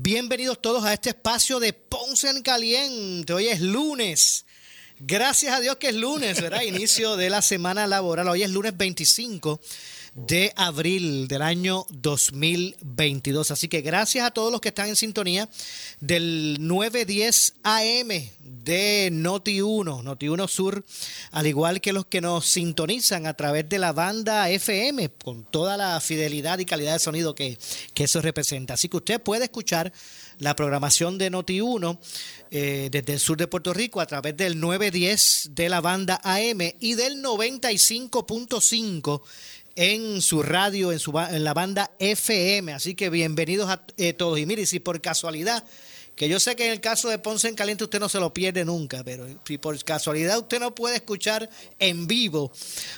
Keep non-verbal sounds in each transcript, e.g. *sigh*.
bienvenidos todos a este espacio de Ponce en Caliente. Hoy es lunes. Gracias a Dios que es lunes, ¿verdad? *laughs* Inicio de la semana laboral. Hoy es lunes 25 de abril del año 2022. Así que gracias a todos los que están en sintonía del 910 AM de Noti1, Noti1 Sur, al igual que los que nos sintonizan a través de la banda FM, con toda la fidelidad y calidad de sonido que, que eso representa. Así que usted puede escuchar la programación de Noti1 eh, desde el sur de Puerto Rico a través del 910 de la banda AM y del 95.5 en su radio, en, su, en la banda FM. Así que bienvenidos a eh, todos. Y mire, si por casualidad, que yo sé que en el caso de Ponce en Caliente usted no se lo pierde nunca, pero si por casualidad usted no puede escuchar en vivo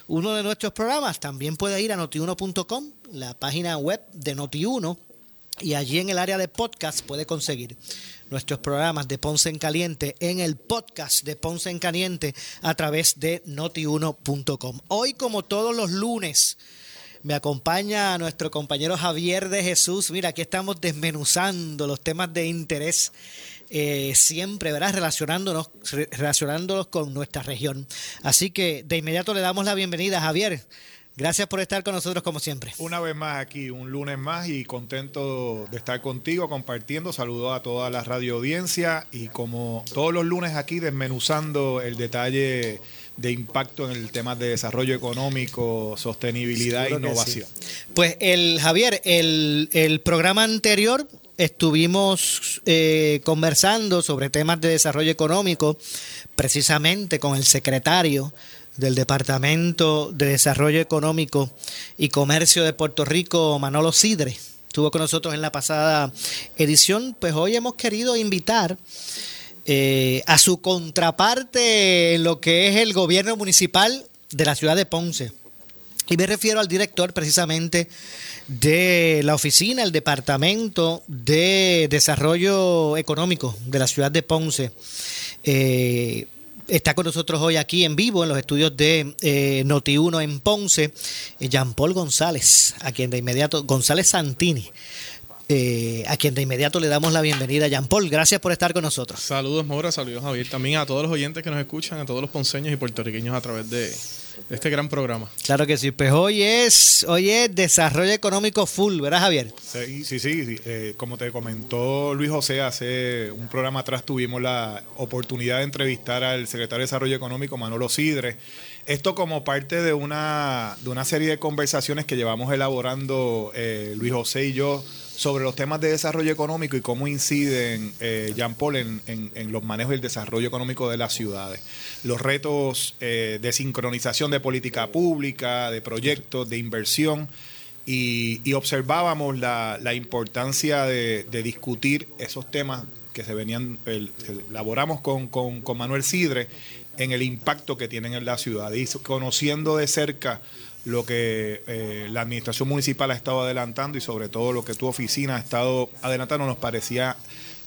uno de nuestros programas, también puede ir a notiuno.com, la página web de Noti1, y allí en el área de podcast puede conseguir nuestros programas de Ponce en Caliente en el podcast de Ponce en Caliente a través de notiuno.com. Hoy, como todos los lunes, me acompaña nuestro compañero Javier de Jesús. Mira, aquí estamos desmenuzando los temas de interés. Eh, siempre, ¿verdad? Relacionándonos, relacionándonos con nuestra región. Así que de inmediato le damos la bienvenida, Javier. Gracias por estar con nosotros como siempre. Una vez más aquí, un lunes más y contento de estar contigo compartiendo. Saludos a toda la radio audiencia y como todos los lunes aquí desmenuzando el detalle de impacto en el tema de desarrollo económico, sostenibilidad e innovación. Sí. Pues el Javier, el, el programa anterior estuvimos eh, conversando sobre temas de desarrollo económico, precisamente con el secretario del Departamento de Desarrollo Económico y Comercio de Puerto Rico, Manolo Sidre. Estuvo con nosotros en la pasada edición, pues hoy hemos querido invitar eh, a su contraparte en lo que es el gobierno municipal de la ciudad de Ponce. Y me refiero al director precisamente de la oficina, el Departamento de Desarrollo Económico de la ciudad de Ponce. Eh, Está con nosotros hoy aquí en vivo en los estudios de eh, Noti1 en Ponce, eh, Jean Paul González, a quien de inmediato, González Santini, eh, a quien de inmediato le damos la bienvenida. Jean Paul, gracias por estar con nosotros. Saludos, Mora, saludos, Javier. También a todos los oyentes que nos escuchan, a todos los ponceños y puertorriqueños a través de, de este gran programa. Claro que sí, pues hoy es, hoy es desarrollo económico full, ¿verdad, Javier? Sí, sí, sí. sí. Eh, como te comentó Luis José, hace un programa atrás tuvimos la oportunidad de entrevistar al secretario de Desarrollo Económico, Manolo Sidre. Esto como parte de una, de una serie de conversaciones que llevamos elaborando eh, Luis José y yo sobre los temas de desarrollo económico y cómo inciden, eh, Jean Paul, en, los manejos del desarrollo económico de las ciudades. Los retos eh, de sincronización de política pública, de proyectos, de inversión. Y, y observábamos la, la importancia de, discutir esos temas que se venían, el, elaboramos con, con, con Manuel Sidre en el impacto que tienen en la ciudad y conociendo de cerca lo que eh, la administración municipal ha estado adelantando y sobre todo lo que tu oficina ha estado adelantando, nos parecía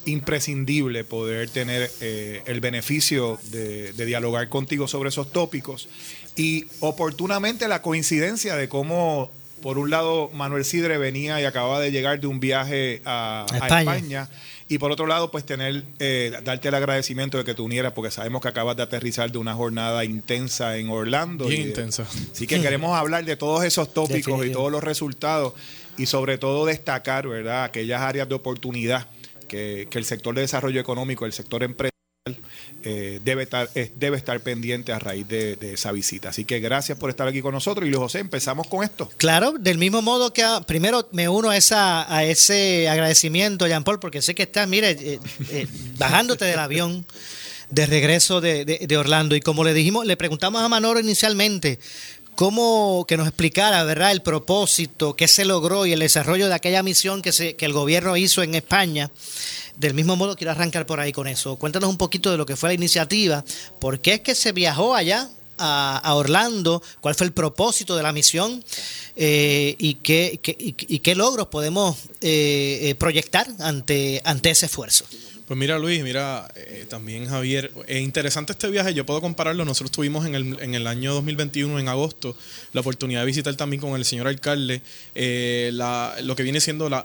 imprescindible poder tener eh, el beneficio de, de, dialogar contigo sobre esos tópicos y oportunamente la coincidencia de cómo, por un lado, Manuel Sidre venía y acababa de llegar de un viaje a, a España. A España y por otro lado, pues tener, eh, darte el agradecimiento de que te unieras, porque sabemos que acabas de aterrizar de una jornada intensa en Orlando. Bien y, intensa. Así que queremos *laughs* hablar de todos esos tópicos y todos los resultados y sobre todo destacar, ¿verdad?, aquellas áreas de oportunidad que, que el sector de desarrollo económico, el sector empresarial, eh, debe, estar, debe estar pendiente a raíz de, esa visita. Así que gracias por estar aquí con nosotros. Y Luis José, empezamos con esto. Claro, del mismo modo que primero me uno a, ese agradecimiento, Jean Paul, porque sé que estás, mire, eh, eh, bajándote del avión de regreso de, de, Orlando. Y como le dijimos, le preguntamos a Manoro inicialmente cómo que nos explicara, ¿verdad?, el propósito, qué se logró y el desarrollo de aquella misión que, se, que el gobierno hizo en España. Del mismo modo, quiero arrancar por ahí con eso. Cuéntanos un poquito de lo que fue la iniciativa, por qué es que se viajó allá a, Orlando, cuál fue el propósito de la misión eh, y, qué, y, qué logros podemos eh, eh, proyectar ante, ante ese esfuerzo. Pues mira Luis, mira eh, también Javier, es interesante este viaje, yo puedo compararlo, nosotros tuvimos en el, en el año 2021, en agosto, la oportunidad de visitar también con el señor alcalde eh, la, lo que viene siendo la,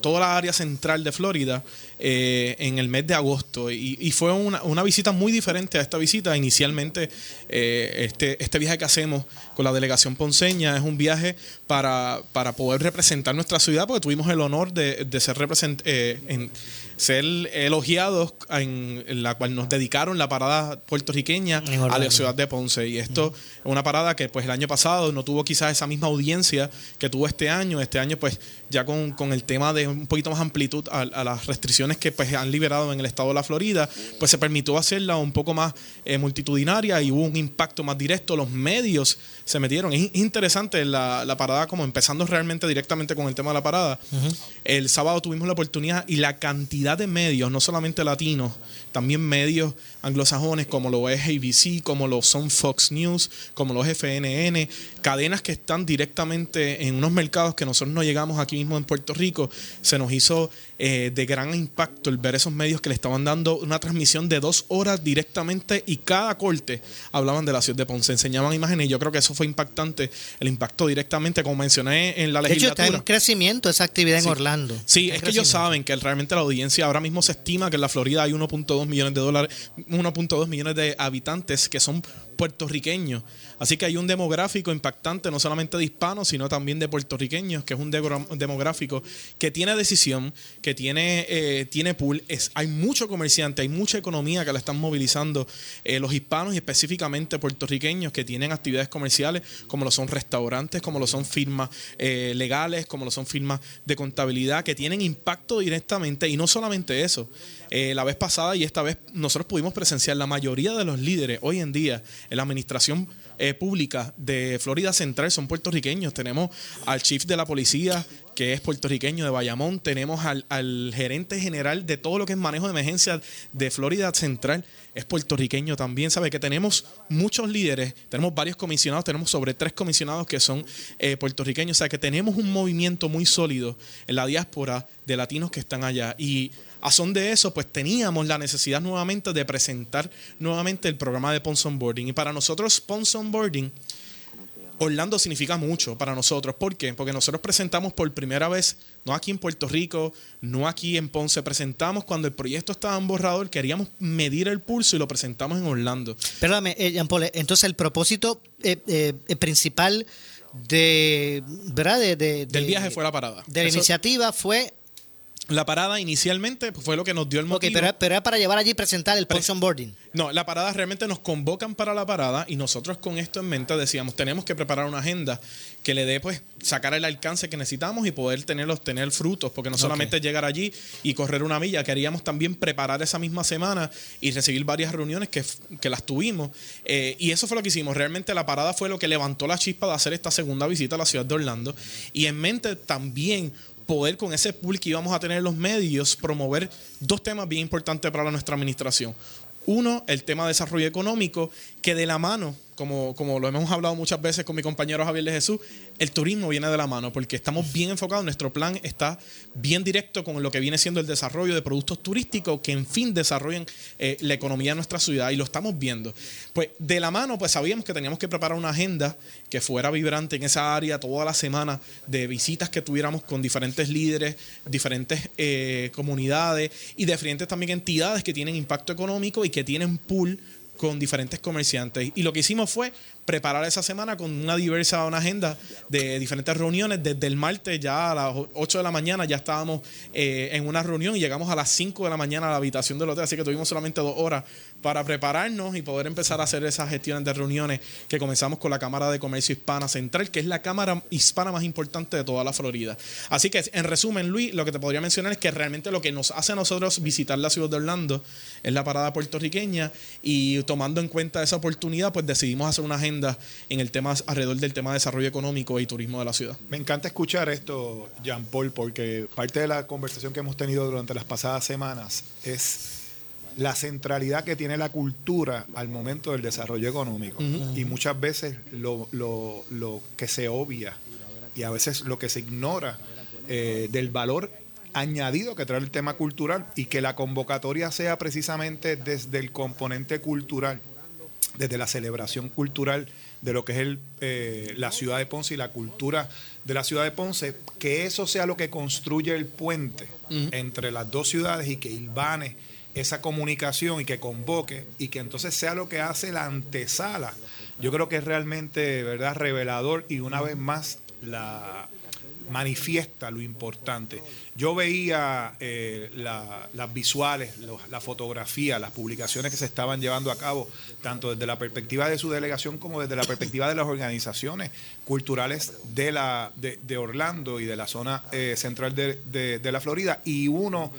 toda la área central de Florida eh, en el mes de agosto y, y fue una, una, visita muy diferente a esta visita. Inicialmente, este, este viaje que hacemos con la delegación ponceña es un viaje para, para poder representar nuestra ciudad porque tuvimos el honor de, de ser represent, en ser elogiados en, la cual nos dedicaron la parada puertorriqueña a la ciudad de Ponce. Y esto es una parada que pues el año pasado no tuvo quizás esa misma audiencia que tuvo este año. Este año pues ya con, el tema de un poquito más amplitud a, las restricciones que pues han liberado en el estado de la Florida, pues se permitió hacerla un poco más eh, multitudinaria y hubo un impacto más directo. Los medios se metieron. Es interesante la, la parada como empezando realmente directamente con el tema de la parada. El sábado tuvimos la oportunidad y la cantidad de medios, no solamente latinos, también medios anglosajones como lo es ABC, como lo son Fox News, como lo es FNN, cadenas que están directamente en unos mercados que nosotros no llegamos aquí mismo en Puerto Rico, se nos hizo eh, de gran impacto el ver esos medios que le estaban dando una transmisión de dos horas directamente y cada corte hablaban de la ciudad de Ponce, enseñaban imágenes y yo creo que eso fue impactante, el impacto directamente, como mencioné en la legislatura. De hecho, está en crecimiento esa actividad en Orlando. Sí, es que ellos saben que realmente la audiencia ahora mismo se estima que en la Florida hay 1.2 millones de dólares, 1.2 millones de habitantes que son puertorriqueños. Así que hay un demográfico impactante, no solamente de hispanos, sino también de puertorriqueños, que es un demográfico que tiene decisión, que tiene, eh, tiene pool. Hay mucho comerciante, hay mucha economía que la están movilizando eh, los hispanos y específicamente puertorriqueños que tienen actividades comerciales, como lo son restaurantes, como lo son firmas eh, legales, como lo son firmas de contabilidad, que tienen impacto directamente. Y no solamente eso. la vez pasada y esta vez nosotros pudimos presenciar la mayoría de los líderes hoy en día en la administración eh, pública de Florida Central son puertorriqueños. Tenemos al chief de la policía, que es puertorriqueño de Bayamón. Tenemos al, gerente general de todo lo que es manejo de emergencia de Florida Central, es puertorriqueño también. Sabe que tenemos muchos líderes, tenemos varios comisionados, tenemos sobre tres comisionados que son eh, puertorriqueños. O sea que tenemos un movimiento muy sólido en la diáspora de latinos que están allá. Y a son de eso, pues teníamos la necesidad nuevamente de presentar nuevamente el programa de Ponson Boarding. Y para nosotros, Ponson Boarding, Orlando significa mucho para nosotros. ¿Por qué? Porque nosotros presentamos por primera vez, no aquí en Puerto Rico, no aquí en Ponce, presentamos cuando el proyecto estaba en borrador, queríamos medir el pulso y lo presentamos en Orlando. Perdóname, eh, Jean Paul, entonces el propósito eh, eh, principal de, ¿verdad? De, del viaje fue la parada. De la iniciativa fue la parada inicialmente fue lo que nos dio el motivo. pero, pero, era para llevar allí y presentar el Ponson Boarding. No, la parada realmente nos convocan para la parada y nosotros con esto en mente decíamos, tenemos que preparar una agenda que le dé, pues, sacar el alcance que necesitamos y poder tenerlos, tener frutos, porque no solamente llegar allí y correr una milla, queríamos también preparar esa misma semana y recibir varias reuniones que, las tuvimos. Eh, y eso fue lo que hicimos. Realmente la parada fue lo que levantó la chispa de hacer esta segunda visita a la ciudad de Orlando. Y en mente también poder con ese pool que íbamos a tener los medios promover dos temas bien importantes para nuestra administración. Uno, el tema de desarrollo económico, que de la mano como, como lo hemos hablado muchas veces con mi compañero Javier de Jesús, el turismo viene de la mano porque estamos bien enfocados, nuestro plan está bien directo con lo que viene siendo el desarrollo de productos turísticos que en fin desarrollen eh, la economía de nuestra ciudad y lo estamos viendo. Pues de la mano, pues sabíamos que teníamos que preparar una agenda que fuera vibrante en esa área toda la semana de visitas que tuviéramos con diferentes líderes, diferentes eh, comunidades y diferentes también entidades que tienen impacto económico y que tienen pool con diferentes comerciantes. Y lo que hicimos fue preparar esa semana con una diversa una agenda de diferentes reuniones. Desde el martes ya a las 8 de la mañana ya estábamos eh, en una reunión y llegamos a las 5 de la mañana a la habitación del hotel, así que tuvimos solamente dos horas para prepararnos y poder empezar a hacer esas gestiones de reuniones que comenzamos con la Cámara de Comercio Hispana Central, que es la Cámara Hispana más importante de toda la Florida. Así que, en resumen, Luis, lo que te podría mencionar es que realmente lo que nos hace a nosotros visitar la ciudad de Orlando es la parada puertorriqueña y tomando en cuenta esa oportunidad, pues decidimos hacer una agenda en el tema alrededor del tema de desarrollo económico y turismo de la ciudad. Me encanta escuchar esto, Jean Paul, porque parte de la conversación que hemos tenido durante las pasadas semanas es la centralidad que tiene la cultura al momento del desarrollo económico. Y muchas veces lo, que se obvia y a veces lo que se ignora eh, del valor añadido que trae el tema cultural y que la convocatoria sea precisamente desde el componente cultural, desde la celebración cultural de lo que es el, eh, la ciudad de Ponce y la cultura de la ciudad de Ponce, que eso sea lo que construye el puente entre las dos ciudades y que ilvane esa comunicación y que convoque y que entonces sea lo que hace la antesala. Yo creo que es realmente, ¿verdad?, revelador y una vez más la manifiesta lo importante. Yo veía eh, las visuales, la fotografía, las publicaciones que se estaban llevando a cabo, tanto desde la perspectiva de su delegación como desde la perspectiva de las organizaciones culturales de, la, de, Orlando y de la zona eh, central de, de la Florida. Y uno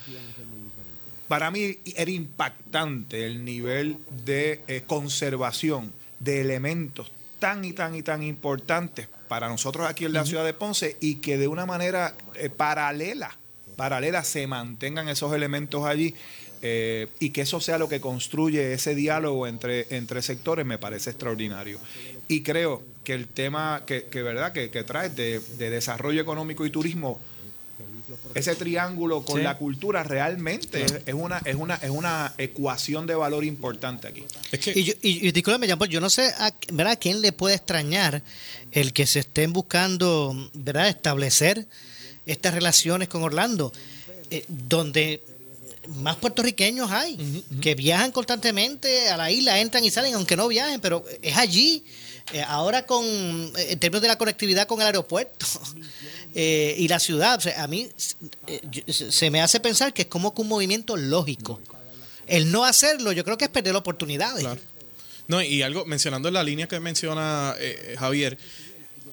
para mí era impactante el nivel de eh, conservación de elementos tan y tan y tan importantes para nosotros aquí en la ciudad de Ponce y que de una manera eh, paralela, paralela se mantengan esos elementos allí eh, y que eso sea lo que construye ese diálogo entre, entre sectores me parece extraordinario. Y creo que el tema que, verdad que, trae de, de desarrollo económico y turismo ese triángulo con la cultura realmente es, una es una es una ecuación de valor importante aquí. y, yo, y, yo no sé a, ¿verdad? quién le puede extrañar el que se estén buscando ¿verdad? establecer estas relaciones con Orlando, eh, donde más puertorriqueños hay, que viajan constantemente a la isla, entran y salen, aunque no viajen, pero es allí. Eh, ahora con, eh, en términos de la conectividad con el aeropuerto eh, y la ciudad, a mí se me hace pensar que es como que un movimiento lógico. El no hacerlo, yo creo que es perder oportunidades. No, y algo, mencionando la línea que menciona Javier,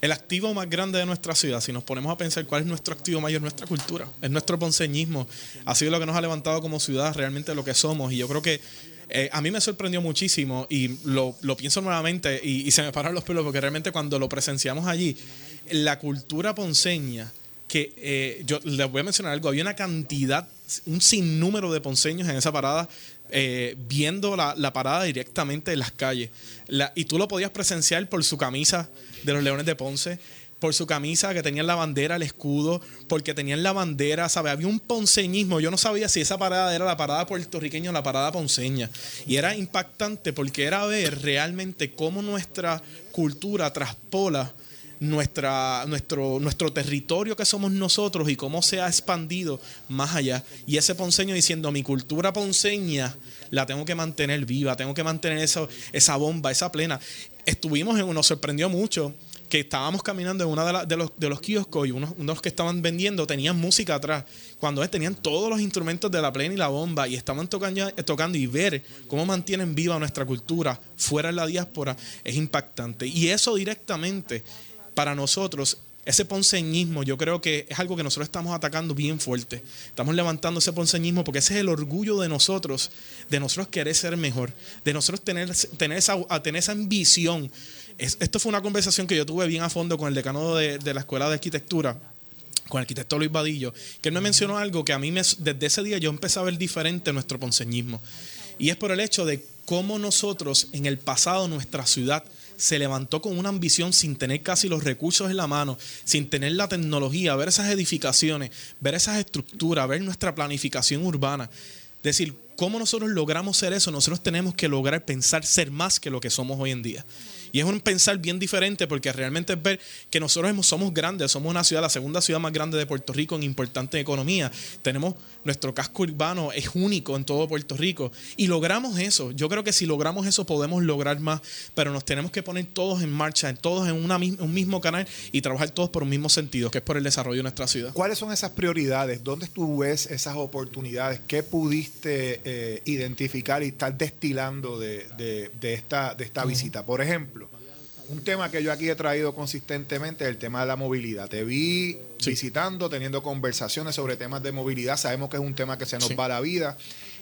el activo más grande de nuestra ciudad, si nos ponemos a pensar cuál es nuestro activo mayor, nuestra cultura, es nuestro ponceñismo, ha sido lo que nos ha levantado como ciudad, realmente lo que somos, y yo creo que eh, a mí me sorprendió muchísimo y lo, pienso nuevamente y, se me paran los pelos porque realmente cuando lo presenciamos allí, la cultura ponceña, que eh, yo les voy a mencionar algo, había una cantidad, un sinnúmero de ponceños en esa parada. Eh, viendo la, parada directamente en las calles. y tú lo podías presenciar por su camisa de los Leones de Ponce por su camisa, que tenían la bandera, el escudo, porque tenían la bandera, ¿sabes? Había un ponceñismo. Yo no sabía si esa parada era la parada puertorriqueña o la parada ponceña. Y era impactante porque era ver realmente cómo nuestra cultura traspola nuestra, nuestro, nuestro territorio que somos nosotros y cómo se ha expandido más allá. Y ese ponceño diciendo, mi cultura ponceña la tengo que mantener viva, tengo que mantener esa, esa bomba, esa plena. Estuvimos en, nos sorprendió mucho que estábamos caminando en uno de, los, de los kioscos y unos, unos, que estaban vendiendo tenían música atrás. Cuando tenían todos los instrumentos de la plena y la bomba y estaban tocando, tocando y ver cómo mantienen viva nuestra cultura fuera de la diáspora es impactante. Y eso directamente para nosotros ese ponceñismo yo creo que es algo que nosotros estamos atacando bien fuerte. Estamos levantando ese ponceñismo porque ese es el orgullo de nosotros, de nosotros querer ser mejor, de nosotros tener, tener, esa, tener esa ambición esto fue una conversación que yo tuve bien a fondo con el decano de, la Escuela de Arquitectura, con el arquitecto Luis Vadillo, que él me mencionó algo que a mí me, desde ese día yo empecé a ver diferente nuestro ponceñismo. Y es por el hecho de cómo nosotros en el pasado nuestra ciudad se levantó con una ambición sin tener casi los recursos en la mano, sin tener la tecnología, ver esas edificaciones, ver esas estructuras, ver nuestra planificación urbana. Decir, ¿cómo nosotros logramos ser eso? Nosotros tenemos que lograr pensar ser más que lo que somos hoy en día. Y es un pensar bien diferente porque realmente es ver que nosotros somos grandes, somos una ciudad, la segunda ciudad más grande de Puerto Rico en importante economía. Tenemos nuestro casco urbano es único en todo Puerto Rico y logramos eso. Yo creo que si logramos eso podemos lograr más, pero nos tenemos que poner todos en marcha, todos en una, un mismo canal y trabajar todos por un mismo sentido, que es por el desarrollo de nuestra ciudad. ¿Cuáles son esas prioridades? ¿Dónde tú ves esas oportunidades? ¿Qué pudiste eh, identificar y estar destilando de, esta, de esta visita? Por ejemplo, un tema que yo aquí he traído consistentemente es el tema de la movilidad. Te vi visitando, teniendo conversaciones sobre temas de movilidad. Sabemos que es un tema que se nos va la vida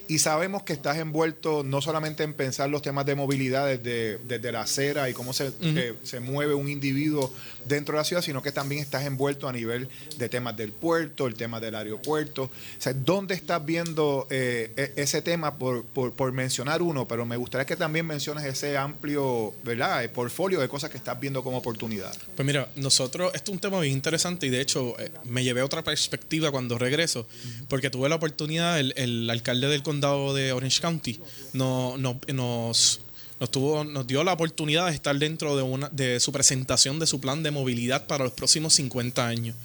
y sabemos que estás envuelto no solamente en pensar los temas de movilidad desde, desde la acera y cómo se, eh, se mueve un individuo dentro de la ciudad, sino que también estás envuelto a nivel de temas del puerto, el tema del aeropuerto. O sea, ¿dónde estás viendo eh, e, ese tema por, por, mencionar uno? Pero me gustaría que también menciones ese amplio ¿verdad? portfolio de cosas que estás viendo como oportunidad. Pues mira, nosotros, esto es un tema bien interesante y de hecho eh, me llevé otra perspectiva cuando regreso, porque tuve la oportunidad, el, el alcalde del condado de Orange County no, no, nos nos, tuvo, nos dio la oportunidad de estar dentro de, una, de su presentación de su plan de movilidad para los próximos 50 años.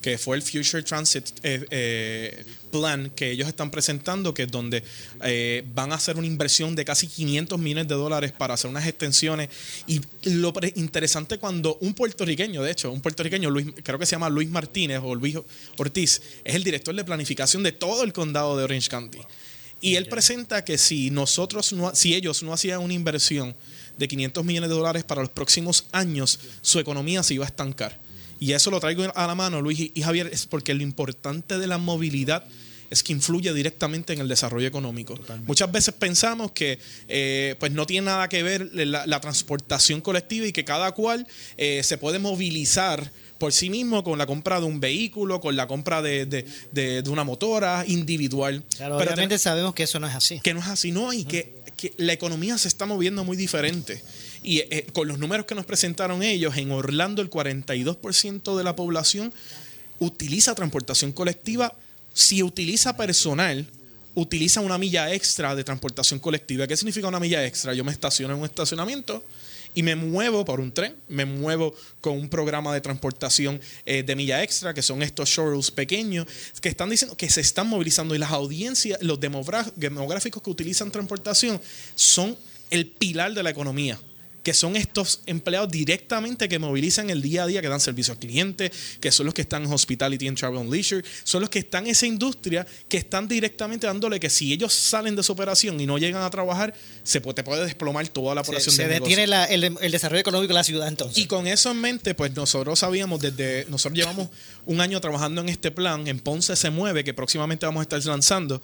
que fue el Future Transit eh, eh, Plan que ellos están presentando, que es donde eh, van a hacer una inversión de casi 500 millones de dólares para hacer unas extensiones. Y lo interesante cuando un puertorriqueño, de hecho, un puertorriqueño, Luis, creo que se llama Luis Martínez o Luis Ortiz, es el director de planificación de todo el condado de Orange County. Y él presenta que si nosotros, no, si ellos no hacían una inversión de 500 millones de dólares para los próximos años, su economía se iba a estancar. Y eso lo traigo a la mano, Luis y Javier, es porque lo importante de la movilidad es que influye directamente en el desarrollo económico. Muchas veces pensamos que eh, pues no tiene nada que ver la, transportación colectiva y que cada cual eh, se puede movilizar por sí mismo con la compra de un vehículo, con la compra de, de, de, una motora individual. Pero obviamente sabemos que eso no es así. Que no es así, no, y que, que la economía se está moviendo muy diferente. Y eh, con los números que nos presentaron ellos, en Orlando el 42% de la población utiliza transportación colectiva. Si utiliza personal, utiliza una milla extra de transportación colectiva. ¿Qué significa una milla extra? Yo me estaciono en un estacionamiento, y me muevo por un tren, me muevo con un programa de transportación eh, de milla extra, que son estos shuttles pequeños, que están diciendo que se están movilizando y las audiencias, los demográficos que utilizan transportación son el pilar de la economía que son estos empleados directamente que movilizan el día a día, que dan servicio al cliente, que son los que están en Hospitality and Travel and Leisure, son los que están en esa industria, que están directamente dándole que si ellos salen de su operación y no llegan a trabajar, se puede, te puede desplomar toda la operación se, se detiene el, desarrollo económico de la ciudad entonces. Y con eso en mente, pues nosotros sabíamos desde, nosotros llevamos un año trabajando en este plan, en Ponce se mueve, que próximamente vamos a estar lanzando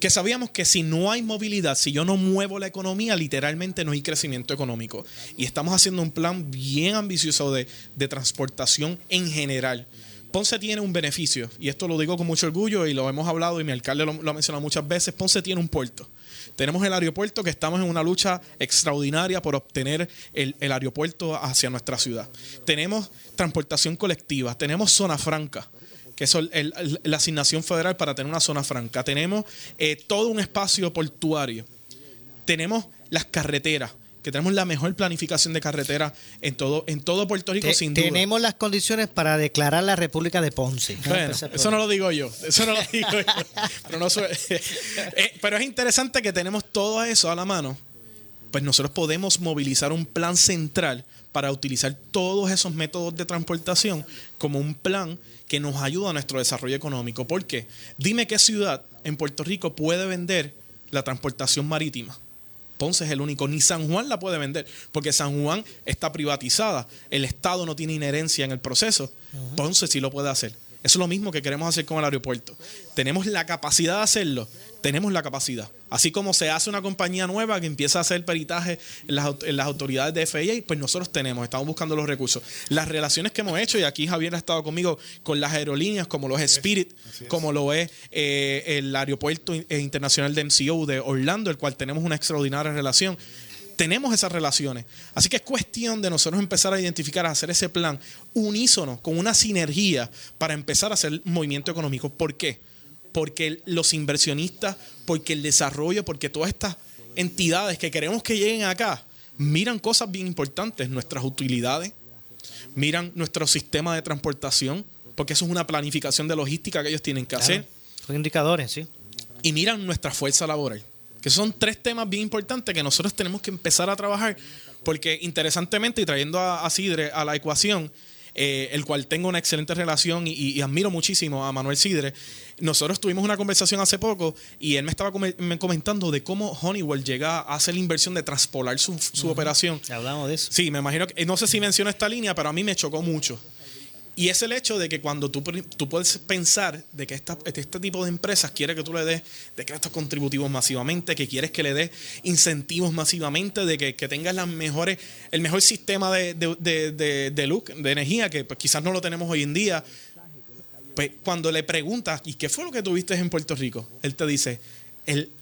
que sabíamos que si no hay movilidad, si yo no muevo la economía, literalmente no hay crecimiento económico. Y estamos haciendo un plan bien ambicioso de, transportación en general. Ponce tiene un beneficio, y esto lo digo con mucho orgullo y lo hemos hablado y mi alcalde lo, ha mencionado muchas veces, Ponce tiene un puerto. Tenemos el aeropuerto que estamos en una lucha extraordinaria por obtener el, el aeropuerto hacia nuestra ciudad. Tenemos transportación colectiva, tenemos zona franca que es la asignación federal para tener una zona franca. Tenemos eh, todo un espacio portuario. Tenemos las carreteras, que tenemos la mejor planificación de carreteras en todo, en todo Puerto Rico, sin duda. Tenemos las condiciones para declarar la República de Ponce. eso no lo digo yo. Eso no lo *laughs* digo yo. Pero, *laughs* eh, pero es interesante que tenemos todo eso a la mano. Pues nosotros podemos movilizar un plan central para utilizar todos esos métodos de transportación como un plan que nos ayuda a nuestro desarrollo económico. ¿Por qué? Dime qué ciudad en Puerto Rico puede vender la transportación marítima. Ponce es el único, ni San Juan la puede vender, porque San Juan está privatizada, el Estado no tiene inherencia en el proceso. Ponce sí lo puede hacer. Eso es lo mismo que queremos hacer con el aeropuerto. Tenemos la capacidad de hacerlo, tenemos la capacidad. Así como se hace una compañía nueva que empieza a hacer peritaje en las, autoridades de FIA, pues nosotros tenemos, estamos buscando los recursos. Las relaciones que hemos hecho, y aquí Javier ha estado conmigo con las aerolíneas, como lo es Spirit, como lo es eh, el aeropuerto internacional de MCO de Orlando, el cual tenemos una extraordinaria relación tenemos esas relaciones. Así que es cuestión de nosotros empezar a identificar, a hacer ese plan unísono, con una sinergia para empezar a hacer movimiento económico. ¿Por qué? Porque los inversionistas, porque el desarrollo, porque todas estas entidades que queremos que lleguen acá, miran cosas bien importantes, nuestras utilidades, miran nuestro sistema de transportación, porque eso es una planificación de logística que ellos tienen que hacer. Son indicadores, sí. Y miran nuestra fuerza laboral. Que son tres temas bien importantes que nosotros tenemos que empezar a trabajar, porque interesantemente, y trayendo a, a Sidre a la ecuación, eh, el cual tengo una excelente relación y, admiro muchísimo a Manuel Sidre. Nosotros tuvimos una conversación hace poco y él me estaba comentando de cómo Honeywell llega a hacer la inversión de traspolar su, su operación. Hablamos de eso. Sí, me imagino que, no sé si menciono esta línea, pero a mí me chocó mucho. Y es el hecho de que cuando tú, tú puedes pensar de que esta, este tipo de empresas quiere que tú le des decretos contributivos masivamente, que quieres que le des incentivos masivamente, de que, tengas las mejores, el mejor sistema de, de, de, look, de energía, que pues, quizás no lo tenemos hoy en día. Pues cuando le preguntas, ¿y qué fue lo que tuviste en Puerto Rico? Él te dice,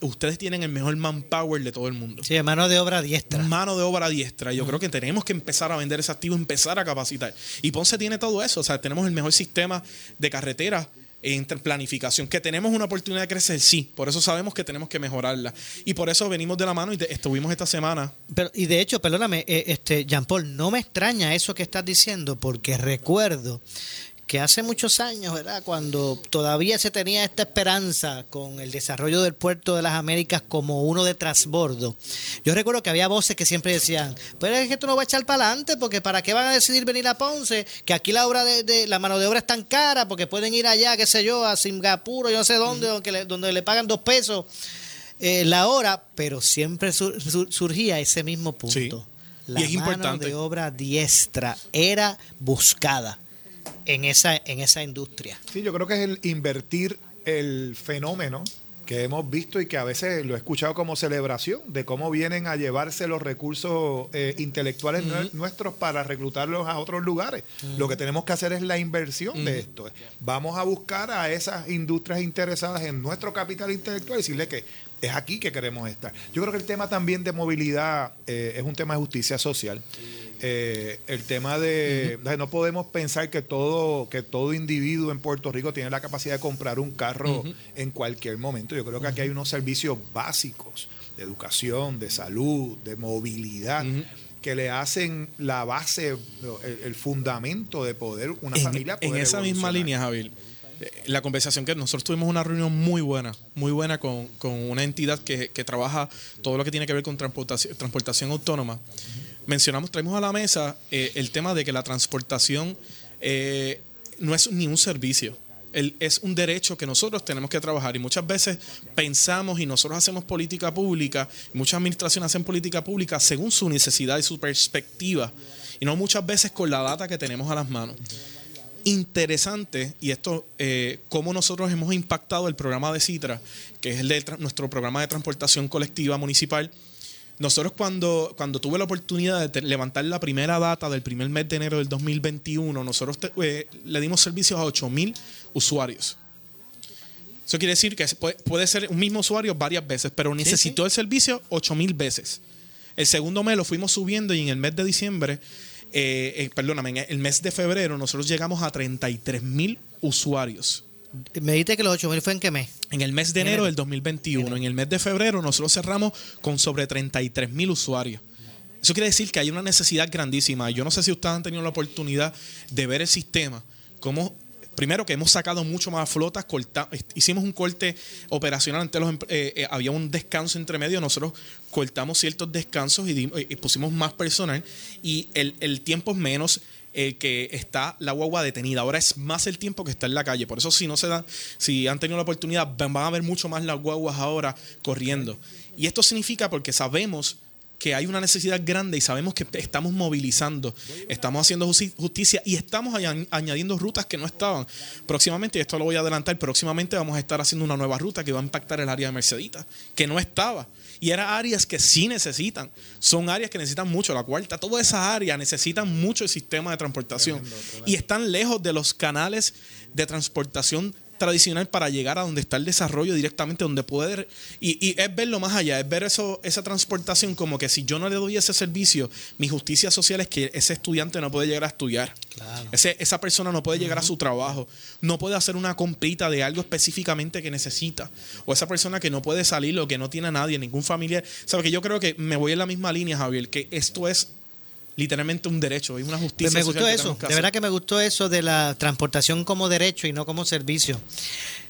ustedes tienen el mejor manpower de todo el mundo. Sí, mano de obra diestra. Mano de obra diestra. Yo creo que tenemos que empezar a vender ese activo, empezar a capacitar. Y Ponce tiene todo eso. O sea, tenemos el mejor sistema de carretera en planificación. Que tenemos una oportunidad de crecer, sí. Por eso sabemos que tenemos que mejorarla. Y por eso venimos de la mano y estuvimos esta semana. Pero, y de hecho, perdóname, eh, este, Jean Paul, no me extraña eso que estás diciendo, porque recuerdo que hace muchos años, ¿verdad? Cuando todavía se tenía esta esperanza con el desarrollo del puerto de las Américas como uno de transbordo. Yo recuerdo que había voces que siempre decían, pero es que esto no va a echar para adelante, porque ¿para qué van a decidir venir a Ponce? Que aquí la obra de, la mano de obra es tan cara, porque pueden ir allá, qué sé yo, a Singapur o yo no sé dónde, donde, le, donde le pagan dos pesos eh, la hora, pero siempre surgía ese mismo punto. La y es mano importante. de obra diestra era buscada en esa, en esa industria. Sí, yo creo que es el invertir el fenómeno que hemos visto y que a veces lo he escuchado como celebración de cómo vienen a llevarse los recursos eh, intelectuales nuestros para reclutarlos a otros lugares. Lo que tenemos que hacer es la inversión de esto. Vamos a buscar a esas industrias interesadas en nuestro capital intelectual y decirle que es aquí que queremos estar. Yo creo que el tema también de movilidad eh, es un tema de justicia social. Eh, el tema de, no podemos pensar que todo que todo individuo en Puerto Rico tiene la capacidad de comprar un carro en cualquier momento. Yo creo que aquí hay unos servicios básicos de educación, de salud, de movilidad. que le hacen la base, el, fundamento de poder una familia. en esa misma línea, Javier, eh, la conversación que nosotros tuvimos una reunión muy buena, muy buena con, una entidad que, trabaja todo lo que tiene que ver con transportación, transportación autónoma mencionamos, traemos a la mesa eh, el tema de que la transportación eh, no es ni un servicio. es un derecho que nosotros tenemos que trabajar y muchas veces pensamos y nosotros hacemos política pública, muchas administraciones hacen política pública según su necesidad y su perspectiva y no muchas veces con la data que tenemos a las manos. Interesante, y esto, eh, cómo nosotros hemos impactado el programa de Citra, que es el de nuestro programa de transportación colectiva municipal, nosotros cuando, cuando tuve la oportunidad de levantar la primera data del primer mes de enero del 2021, nosotros eh, le dimos servicios a 8.000 usuarios. Eso quiere decir que puede, ser un mismo usuario varias veces, pero necesitó el servicio 8.000 veces. El segundo mes lo fuimos subiendo y en el mes de diciembre, eh, eh, perdóname, en el mes de febrero nosotros llegamos a 33.000 usuarios. Me dijiste que los 8 mil fue en qué mes? En el mes de enero del 2021. En el mes de febrero nosotros cerramos con sobre 33 mil usuarios. Eso quiere decir que hay una necesidad grandísima. Yo no sé si ustedes han tenido la oportunidad de ver el sistema, cómo primero que hemos sacado mucho más flotas, hicimos un corte operacional, los, eh, eh, había un descanso entre medio, nosotros cortamos ciertos descansos y, pusimos más personal y el, el, tiempo es menos, el que está la guagua detenida. Ahora es más el tiempo que está en la calle. Por eso si no se dan, si han tenido la oportunidad, van a ver mucho más las guaguas ahora corriendo. Y esto significa porque sabemos que hay una necesidad grande y sabemos que estamos movilizando, estamos haciendo justicia y estamos añadiendo rutas que no estaban. Próximamente, y esto lo voy a adelantar, próximamente vamos a estar haciendo una nueva ruta que va a impactar el área de Mercedita, que no estaba. Y eran áreas que sí necesitan. Son áreas que necesitan mucho. La cuarta, todas esas áreas necesitan mucho el sistema de transportación. Y están lejos de los canales de transportación tradicional para llegar a donde está el desarrollo directamente, donde poder. Y, y es verlo más allá, es ver eso, esa transportación como que si yo no le doy ese servicio, mi justicia social es que ese estudiante no puede llegar a estudiar. Ese, esa persona no puede llegar a su trabajo, no puede hacer una comprita de algo específicamente que necesita. O esa persona que no puede salir o que no tiene a nadie, ningún familiar. ¿Sabes? Que yo creo que me voy en la misma línea, Javier, que esto es literalmente un derecho y una justicia. me gustó eso, de verdad que me gustó eso de la transportación como derecho y no como servicio.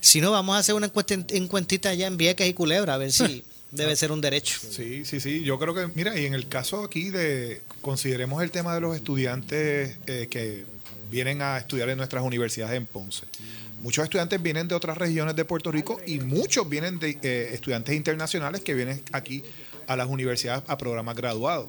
Si no, vamos a hacer una encuentita allá en Vieques y Culebra, a ver si *laughs* debe ser un derecho. Sí, sí, sí. Yo creo que, mira, y en el caso aquí de, consideremos el tema de los estudiantes eh, que vienen a estudiar en nuestras universidades en Ponce. Muchos estudiantes vienen de otras regiones de Puerto Rico y muchos vienen de eh, estudiantes internacionales que vienen aquí a las universidades a programas graduados.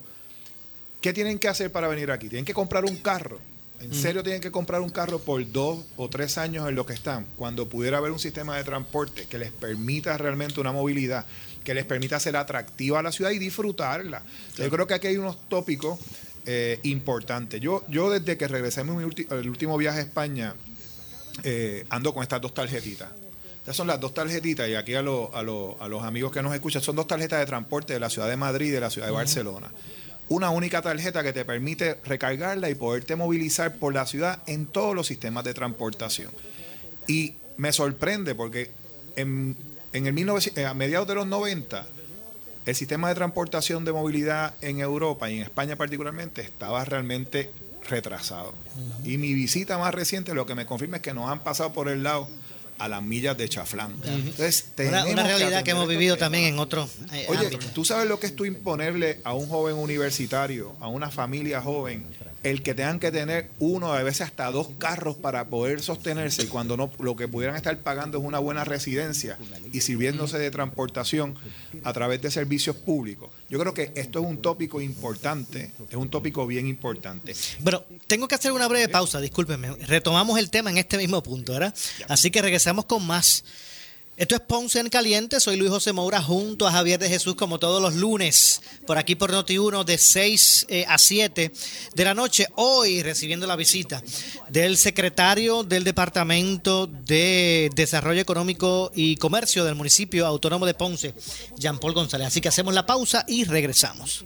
¿Qué tienen que hacer para venir aquí? Tienen que comprar un carro. ¿En serio tienen que comprar un carro por dos o tres años en lo que están? Cuando pudiera haber un sistema de transporte que les permita realmente una movilidad, que les permita ser atractiva a la ciudad y disfrutarla. Yo creo que aquí hay unos tópicos eh, importantes. Yo, yo desde que regresé en mi el último viaje a España, eh, ando con estas dos tarjetitas. Estas son las dos tarjetitas, y aquí a, a, los amigos que nos escuchan, son dos tarjetas de transporte de la ciudad de Madrid y de la ciudad de Barcelona una única tarjeta que te permite recargarla y poderte movilizar por la ciudad en todos los sistemas de transportación. Y me sorprende porque en, en el eh, a mediados de los 90 el sistema de transportación de movilidad en Europa y en España particularmente estaba realmente retrasado. Y mi visita más reciente lo que me confirma es que nos han pasado por el lado a las millas de chaflán. Entonces, una, una realidad que, hemos vivido también en otro eh, Oye, ¿tú sabes lo que es tú imponerle a un joven universitario, a una familia joven, el que tengan que tener uno, a veces hasta dos carros para poder sostenerse y cuando no lo que pudieran estar pagando es una buena residencia y sirviéndose de transportación a través de servicios públicos. Yo creo que esto es un tópico importante, es un tópico bien importante. Bueno, tengo que hacer una breve pausa, discúlpenme. Retomamos el tema en este mismo punto, ¿verdad? Así que regresamos con más. Esto es Ponce en Caliente, soy Luis José Moura junto a Javier de Jesús como todos los lunes, por aquí por Noti1 de 6 eh, a 7 de la noche, hoy recibiendo la visita del secretario del Departamento de Desarrollo Económico y Comercio del municipio autónomo de Ponce, Jean Paul González. Así que hacemos la pausa y regresamos.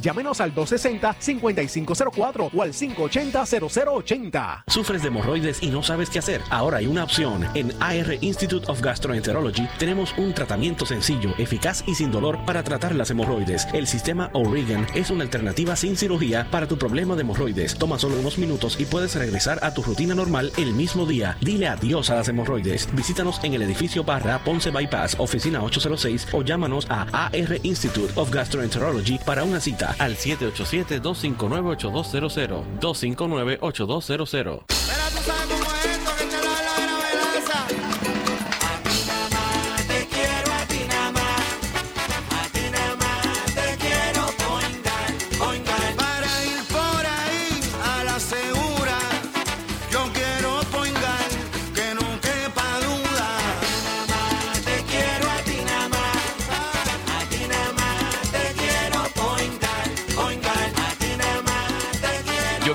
Llámenos al 260-5504 o al 580-0080. ¿Sufres de hemorroides y no sabes qué hacer? Ahora hay una opción. En AR Institute of Gastroenterology tenemos un tratamiento sencillo, eficaz y sin dolor para tratar las hemorroides. El sistema O'Regan es una alternativa sin cirugía para tu problema de hemorroides. Toma solo unos minutos y puedes regresar a tu rutina normal el mismo día. Dile adiós a las hemorroides. Visítanos en el edificio Barra Ponce Bypass, oficina 806 o llámanos a AR Institute of Gastroenterology para una cita al 787-259-8200. 259-8200.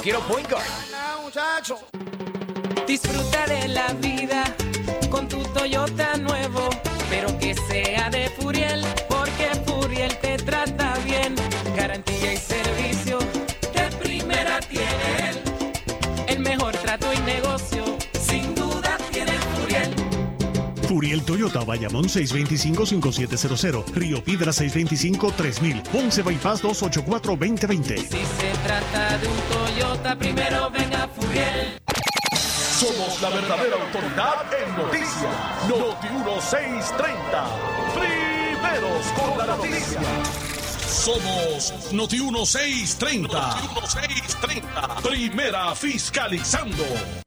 Quiero point guard. Disfruta de la vida con tu Toyota nuevo, pero que sea de Furiel, porque Furiel te trata bien. Garantía y servicio Furiel Toyota, Bayamón 625-5700, Río Piedra 625-3000, Ponce Bypass 284-2020. Si se trata de un Toyota, primero venga Furiel. Somos la verdadera autoridad en noticias. Noti 1630. Primeros con la noticia. Somos Noti 1630. Noti 1630. Primera fiscalizando.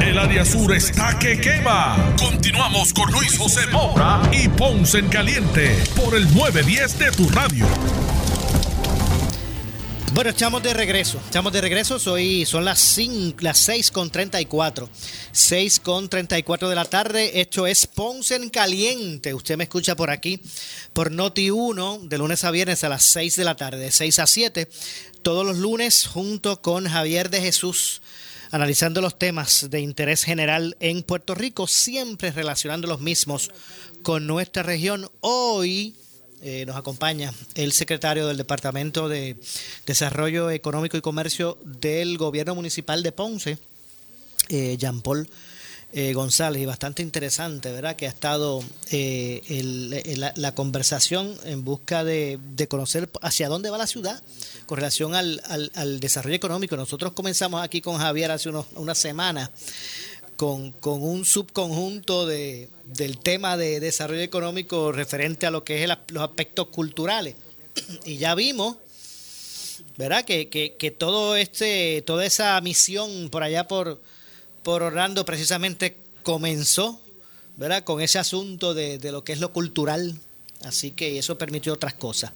El área sur está que quema. Continuamos con Luis José Moura y Ponce en Caliente por el 910 de tu radio. Bueno, estamos de regreso. Estamos de regreso. Soy, son las, 5, las 6 con 34. 6 con 34 de la tarde. Esto es Ponce en Caliente. Usted me escucha por aquí, por Noti 1, de lunes a viernes a las 6 de la tarde, de 6 a 7. Todos los lunes, junto con Javier de Jesús, analizando los temas de interés general en Puerto Rico, siempre relacionando los mismos con nuestra región. Hoy eh, nos acompaña el secretario del Departamento de Desarrollo Económico y Comercio del Gobierno Municipal de Ponce, eh, Jean Paul eh, González, y bastante interesante, ¿verdad? Que ha estado eh, la, conversación en busca de, conocer hacia dónde va la ciudad con relación al, desarrollo económico. Nosotros comenzamos aquí con Javier hace unos, una semana con, un subconjunto de, del tema de desarrollo económico referente a lo que es los aspectos culturales. *clears throat* Y ya vimos, ¿verdad? Que, que, que todo este, toda esa misión por allá por, por Orlando precisamente comenzó, ¿verdad? Con ese asunto de, de lo que es lo cultural. Así que eso permitió otras cosas.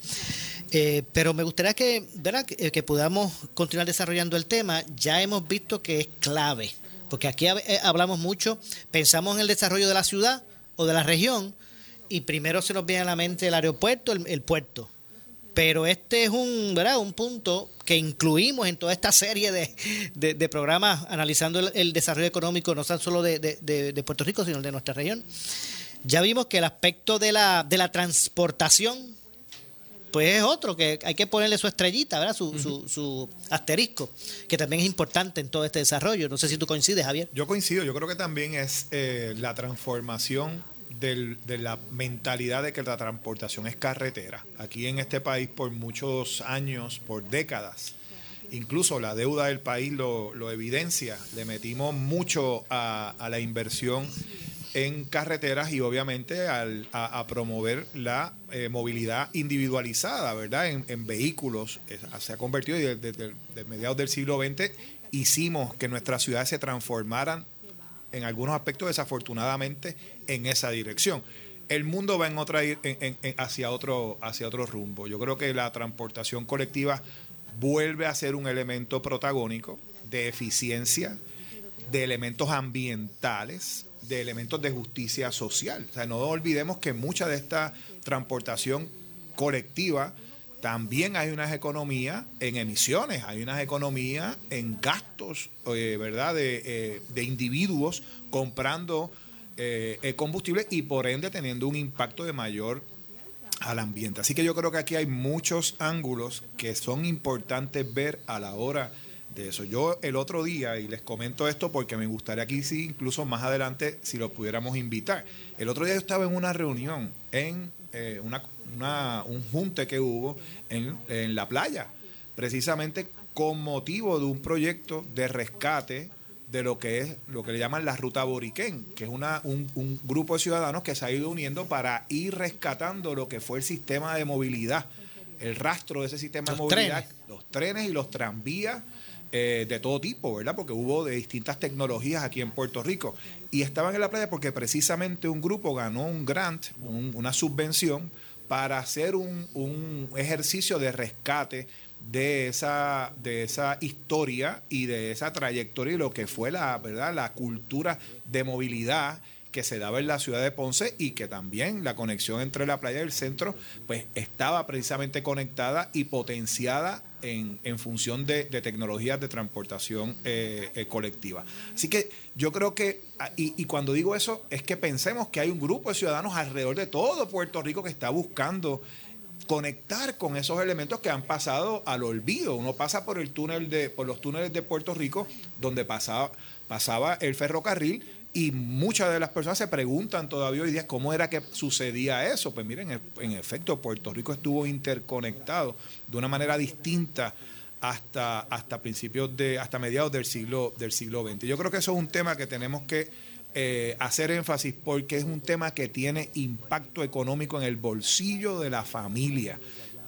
Eh, pero me gustaría que, ¿verdad? Que, eh, que podamos continuar desarrollando el tema. Ya hemos visto que es clave, porque aquí eh, hablamos mucho, pensamos en el desarrollo de la ciudad o de la región, y primero se nos viene a la mente el aeropuerto, el, el puerto. Pero este es un, ¿verdad? un punto que incluimos en toda esta serie de, de- de programas analizando el, el desarrollo económico, no tan solo de, de- de- de Puerto Rico, sino de nuestra región. Ya vimos que el aspecto de la, de la transportación, pues es otro, que hay que ponerle su estrellita, ¿verdad? Su, su, su asterisco, que también es importante en todo este desarrollo. No sé si tú coincides, Javier. Yo coincido, yo creo que también es eh, la transformación del- de la mentalidad de que la transportación es carretera. Aquí en este país por muchos años, por décadas, incluso la deuda del país lo, lo evidencia, le metimos mucho a, la inversión en carreteras y obviamente al- a, promover la eh, movilidad individualizada, ¿verdad? En, vehículos. Eh, se ha convertido y desde, desde- desde mediados del siglo XX hicimos que nuestras ciudades se transformaran en algunos aspectos desafortunadamente en esa dirección. El mundo va en otra hacia otro hacia otro rumbo. Yo creo que la transportación colectiva vuelve a ser un elemento protagónico de eficiencia, de elementos ambientales, de elementos de justicia social. O sea, no olvidemos que mucha de esta transportación colectiva también hay unas economías en emisiones, hay unas economías en gastos, eh, ¿verdad?, de, eh, de individuos comprando eh, eh, combustible y por ende teniendo un impacto de mayor al ambiente. Así que yo creo que aquí hay muchos ángulos que son importantes ver a la hora de eso. Yo el otro día, y les comento esto porque me gustaría aquí sí, incluso más adelante, si lo pudiéramos invitar. El otro día yo estaba en una reunión, en eh, una, una- un junte que hubo en, en la playa, precisamente con motivo de un proyecto de rescate de lo que es lo que le llaman la ruta Boriquén, que es una, un, un grupo de ciudadanos que se ha ido uniendo para ir rescatando lo que fue el sistema de movilidad, el rastro de ese sistema Los de movilidad, trenes. los trenes y los tranvías eh, de todo tipo, ¿verdad? Porque hubo de distintas tecnologías aquí en Puerto Rico. Y estaban en la playa porque precisamente un grupo ganó un grant, un- una subvención, para hacer un, un ejercicio de rescate de esa, de esa historia y de esa trayectoria y lo que fue la, ¿verdad? la cultura de movilidad que se daba en la ciudad de Ponce y que también la conexión entre la playa y el centro pues estaba precisamente conectada y potenciada en, en función de, de tecnologías de transportación eh, eh, colectiva. Así que yo creo que, ah, y, y cuando digo eso, es que pensemos que hay un grupo de ciudadanos alrededor de todo Puerto Rico que está buscando conectar con esos elementos que han pasado al olvido. Uno pasa por el túnel de, por los túneles de Puerto Rico, donde pasaba, pasaba el ferrocarril, y muchas de las personas se preguntan todavía hoy día cómo era que sucedía eso. Pues miren, en efecto, Puerto Rico estuvo interconectado de una manera distinta hasta, hasta principios de, hasta mediados del siglo, del siglo XX. Yo creo que eso es un tema que tenemos que eh, hacer énfasis porque es un tema que tiene impacto económico en el bolsillo de la familia.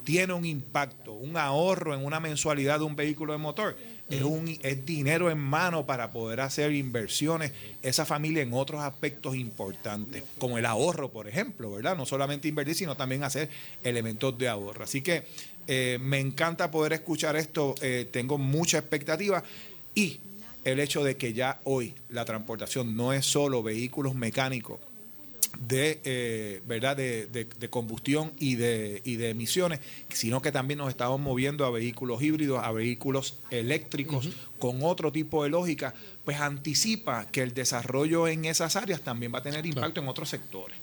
Tiene un impacto, un ahorro en una mensualidad de un vehículo de motor. Es, un, es dinero en mano para poder hacer inversiones esa familia en otros aspectos importantes, como el ahorro, por ejemplo, ¿verdad? No solamente invertir, sino también hacer elementos de ahorro. Así que eh, me encanta poder escuchar esto, eh, tengo mucha expectativa y el hecho de que ya hoy la transportación no es solo vehículos mecánicos de eh, verdad de, combustión y de, y de emisiones, sino que también nos estamos moviendo a vehículos híbridos, a vehículos eléctricos con otro tipo de lógica, pues anticipa que el desarrollo en esas áreas también va a tener impacto en otros sectores.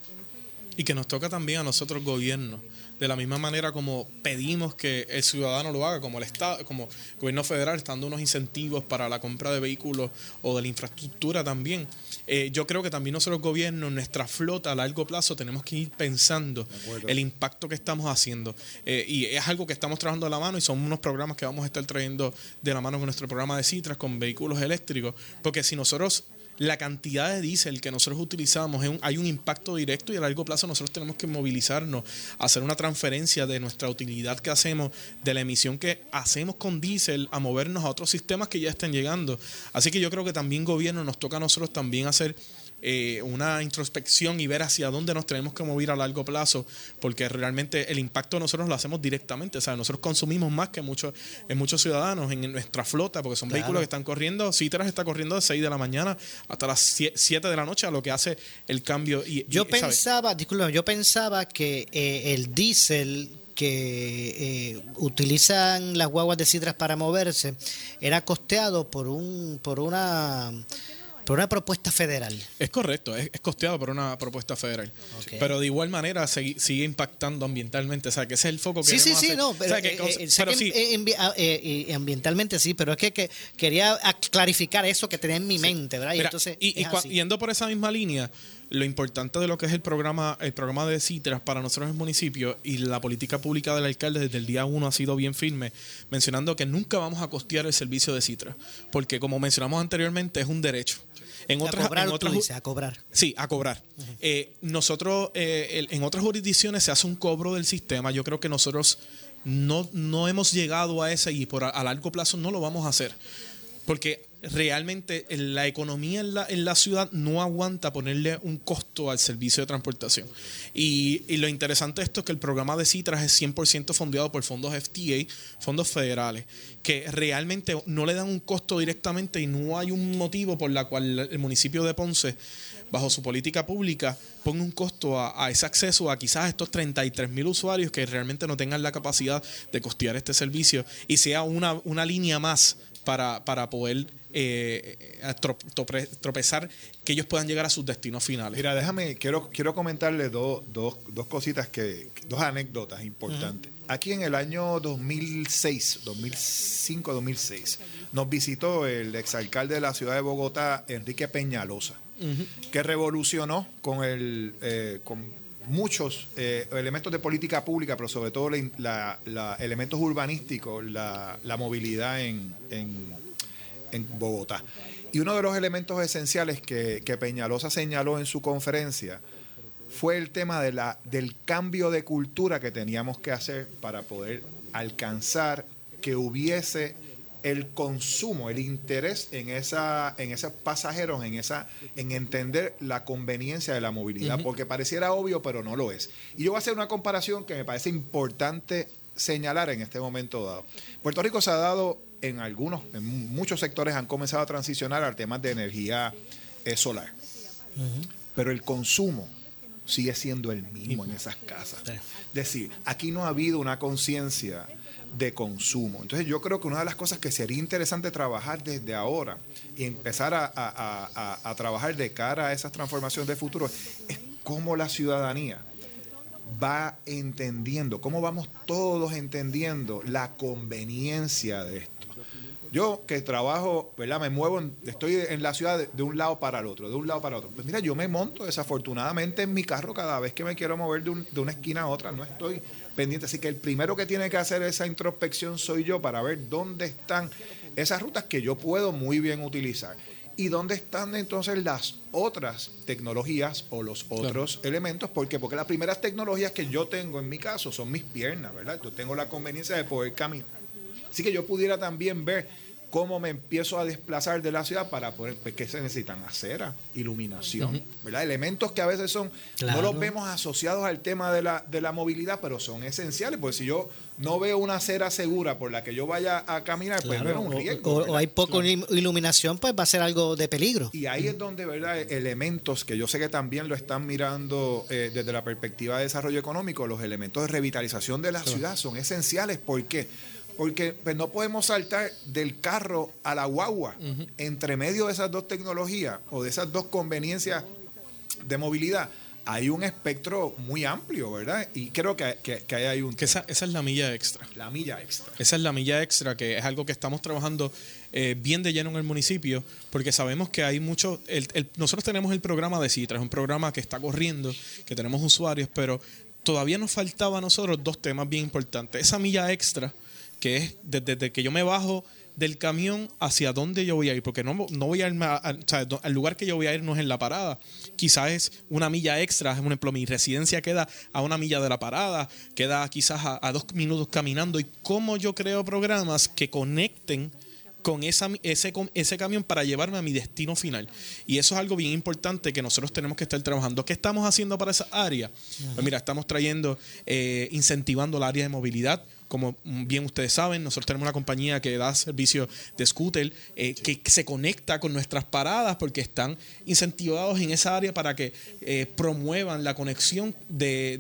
Y que nos toca también a nosotros gobierno de la misma manera como pedimos que el ciudadano lo haga, como el Estado, como gobierno federal, estando unos incentivos para la compra de vehículos o de la infraestructura también. Eh, yo creo que también nosotros gobierno, nuestra flota a largo plazo, tenemos que ir pensando el impacto que estamos haciendo. Eh, y es algo que estamos trabajando a la mano y son unos programas que vamos a estar trayendo de la mano con nuestro programa de Citras, con vehículos eléctricos, porque si nosotros la cantidad de diésel que nosotros utilizamos, hay un impacto directo y a largo plazo nosotros tenemos que movilizarnos, hacer una transferencia de nuestra utilidad que hacemos, de la emisión que hacemos con diésel, a movernos a otros sistemas que ya estén llegando. Así que yo creo que también gobierno nos toca a nosotros también hacer eh, una introspección y ver hacia dónde nos tenemos que mover a largo plazo, porque realmente el impacto nosotros lo hacemos directamente. O sea, nosotros consumimos más que muchos, en muchos ciudadanos en nuestra flota, porque son vehículos que están corriendo, Citras está corriendo de 6 de la mañana hasta las 7 de la noche, a lo que hace el cambio. Y, yo pensaba, disculpa, yo pensaba que eh, el diésel que eh, utilizan las guaguas de Citras para moverse era costeado por un por una por una propuesta federal. Es correcto, es, costeado por una propuesta federal. Pero de igual manera sigue, impactando ambientalmente. O sea, que ese es el foco que Sí, sí, sí, no. Pero, ambientalmente sí, pero es que, quería clarificar eso que tenía en mi mente, ¿verdad? Y, entonces, y, yendo por esa misma línea, lo importante de lo que es el programa, el programa de CITRAS para nosotros en el municipio y la política pública del alcalde desde el día uno ha sido bien firme, mencionando que nunca vamos a costear el servicio de CITRAS, porque como mencionamos anteriormente, es un derecho. En otras, a cobrar, en a cobrar. Sí, a cobrar. Eh, nosotros, eh, en otras jurisdicciones se hace un cobro del sistema. Yo creo que nosotros no, no hemos llegado a ese y por a largo plazo no lo vamos a hacer. Porque realmente la economía en la, en la ciudad no aguanta ponerle un costo al servicio de transportación. Y, lo interesante de esto es que el programa de Citras es 100% fondeado por fondos FTA, fondos federales, que realmente no le dan un costo directamente y no hay un motivo por la cual el municipio de Ponce bajo su política pública, ponga un costo a, ese acceso a quizás estos 33 mil usuarios que realmente no tengan la capacidad de costear este servicio y sea una, una línea más para, para poder eh, tropezar que ellos puedan llegar a sus destinos finales. Mira, déjame, quiero, quiero comentarle dos, dos, dos cositas, que, dos anécdotas importantes. Aquí en el año 2006, 2005, 2006, nos visitó el exalcalde de la ciudad de Bogotá, Enrique Peñalosa, que revolucionó con el... Eh, con muchos eh, elementos de política pública, pero sobre todo la, elementos urbanísticos, la, movilidad en, en, Bogotá. Y uno de los elementos esenciales que, Peñalosa señaló en su conferencia fue el tema de la, del cambio de cultura que teníamos que hacer para poder alcanzar que hubiese el consumo, el interés en esa, en esos pasajeros, en esa, en entender la conveniencia de la movilidad, porque pareciera obvio, pero no lo es. Y yo voy a hacer una comparación que me parece importante señalar en este momento dado. Puerto Rico se ha dado en algunos, en muchos sectores han comenzado a transicionar al tema de energía eh, solar. Pero el consumo sigue siendo el mismo en esas casas. Es decir, aquí no ha habido una conciencia de consumo. Entonces yo creo que una de las cosas que sería interesante trabajar desde ahora y empezar a, trabajar de cara a esas transformaciones de futuro es cómo la ciudadanía va entendiendo, cómo vamos todos entendiendo la conveniencia de esto. Yo que trabajo, ¿verdad? Me muevo, estoy en la ciudad de, un lado para el otro, de un lado para otro. Pues mira, yo me monto desafortunadamente en mi carro cada vez que me quiero mover de, de una esquina a otra, no estoy pendiente. Así que el primero que tiene que hacer esa introspección soy yo para ver dónde están esas rutas que yo puedo muy bien utilizar. ¿Y dónde están entonces las otras tecnologías o los otros elementos? ¿Por qué? Porque las primeras tecnologías que yo tengo en mi caso son mis piernas, ¿verdad? Yo tengo la conveniencia de poder caminar. Así que yo pudiera también ver cómo me empiezo a desplazar de la ciudad para poder, pues, ¿qué se necesitan? Acera, iluminación, ¿verdad? Elementos que a veces son, no los vemos asociados al tema de la, de la movilidad, pero son esenciales, porque si yo no veo una acera segura por la que yo vaya a caminar, pues veo un riesgo. O, hay poca iluminación, pues va a ser algo de peligro. Y ahí es donde, ¿verdad? Elementos que yo sé que también lo están mirando eh, desde la perspectiva de desarrollo económico, los elementos de revitalización de la ciudad son esenciales. ¿Por qué? Porque pues, no podemos saltar del carro a la guagua entre medio de esas dos tecnologías o de esas dos conveniencias de movilidad. Hay un espectro muy amplio, ¿verdad? Y creo que, que, hay un... Que esa, esa, es la milla extra. La milla extra. Esa es la milla extra, que es algo que estamos trabajando eh, bien de lleno en el municipio, porque sabemos que hay mucho... nosotros tenemos el programa de Citra, es un programa que está corriendo, que tenemos usuarios, pero todavía nos faltaba a nosotros dos temas bien importantes. Esa milla extra que es desde, que yo me bajo del camión hacia dónde yo voy a ir, porque no, no voy a ir al lugar que yo voy a ir no es en la parada, quizás es una milla extra, por ejemplo, mi residencia queda a una milla de la parada, queda quizás a, dos minutos caminando, y cómo yo creo programas que conecten con esa, ese, ese camión para llevarme a mi destino final. Y eso es algo bien importante que nosotros tenemos que estar trabajando. ¿Qué estamos haciendo para esa área? Pues mira, estamos trayendo, eh, incentivando el área de movilidad, como bien ustedes saben, nosotros tenemos una compañía que da servicio de scooter eh, que, se conecta con nuestras paradas porque están incentivados en esa área para que eh, promuevan la conexión de,